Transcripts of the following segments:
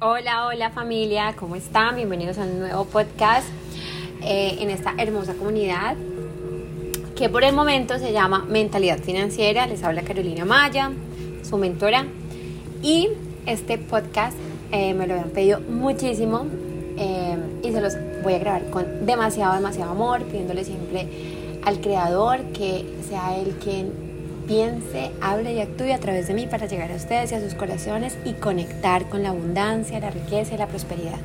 Hola, hola familia, ¿cómo están? Bienvenidos a un nuevo podcast eh, en esta hermosa comunidad que por el momento se llama Mentalidad Financiera. Les habla Carolina Maya, su mentora. Y este podcast eh, me lo habían pedido muchísimo eh, y se los voy a grabar con demasiado, demasiado amor, pidiéndole siempre al creador que sea el quien piense, hable y actúe a través de mí para llegar a ustedes y a sus corazones y conectar con la abundancia, la riqueza y la prosperidad.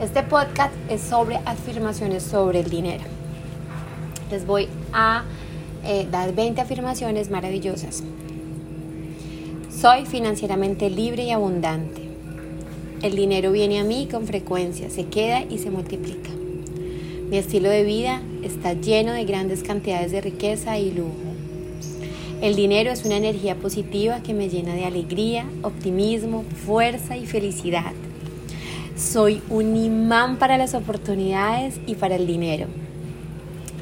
Este podcast es sobre afirmaciones sobre el dinero. Les voy a eh, dar 20 afirmaciones maravillosas. Soy financieramente libre y abundante. El dinero viene a mí con frecuencia, se queda y se multiplica. Mi estilo de vida está lleno de grandes cantidades de riqueza y lujo. El dinero es una energía positiva que me llena de alegría, optimismo, fuerza y felicidad. Soy un imán para las oportunidades y para el dinero.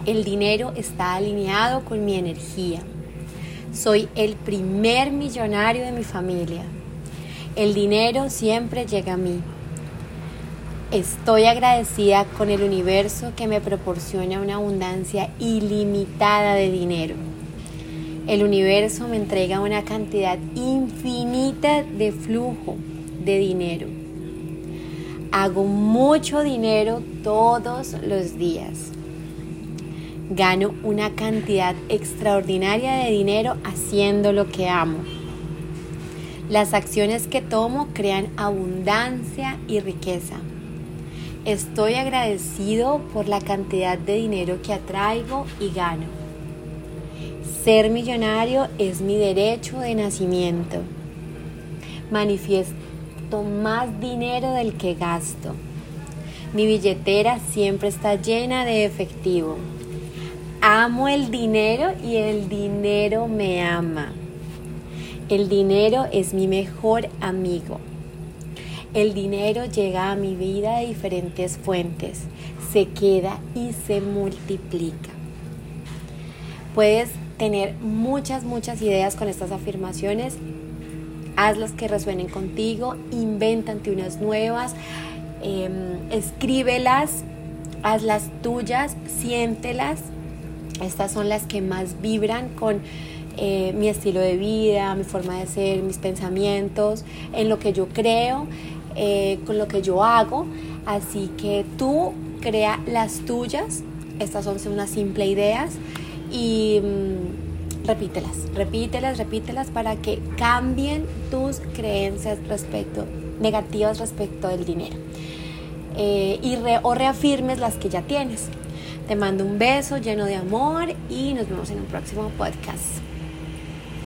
El dinero está alineado con mi energía. Soy el primer millonario de mi familia. El dinero siempre llega a mí. Estoy agradecida con el universo que me proporciona una abundancia ilimitada de dinero. El universo me entrega una cantidad infinita de flujo de dinero. Hago mucho dinero todos los días. Gano una cantidad extraordinaria de dinero haciendo lo que amo. Las acciones que tomo crean abundancia y riqueza. Estoy agradecido por la cantidad de dinero que atraigo y gano. Ser millonario es mi derecho de nacimiento. Manifiesto más dinero del que gasto. Mi billetera siempre está llena de efectivo. Amo el dinero y el dinero me ama. El dinero es mi mejor amigo. El dinero llega a mi vida de diferentes fuentes, se queda y se multiplica. Puedes tener muchas, muchas ideas con estas afirmaciones. Hazlas que resuenen contigo, invéntate unas nuevas, em, escríbelas, hazlas tuyas, siéntelas. Estas son las que más vibran con eh, mi estilo de vida, mi forma de ser, mis pensamientos, en lo que yo creo, eh, con lo que yo hago. Así que tú crea las tuyas. Estas son unas simples ideas y mm, repítelas, repítelas, repítelas para que cambien tus creencias respecto, negativas respecto del dinero. Eh, y o reafirmes las que ya tienes. Te mando un beso lleno de amor y nos vemos en un próximo podcast.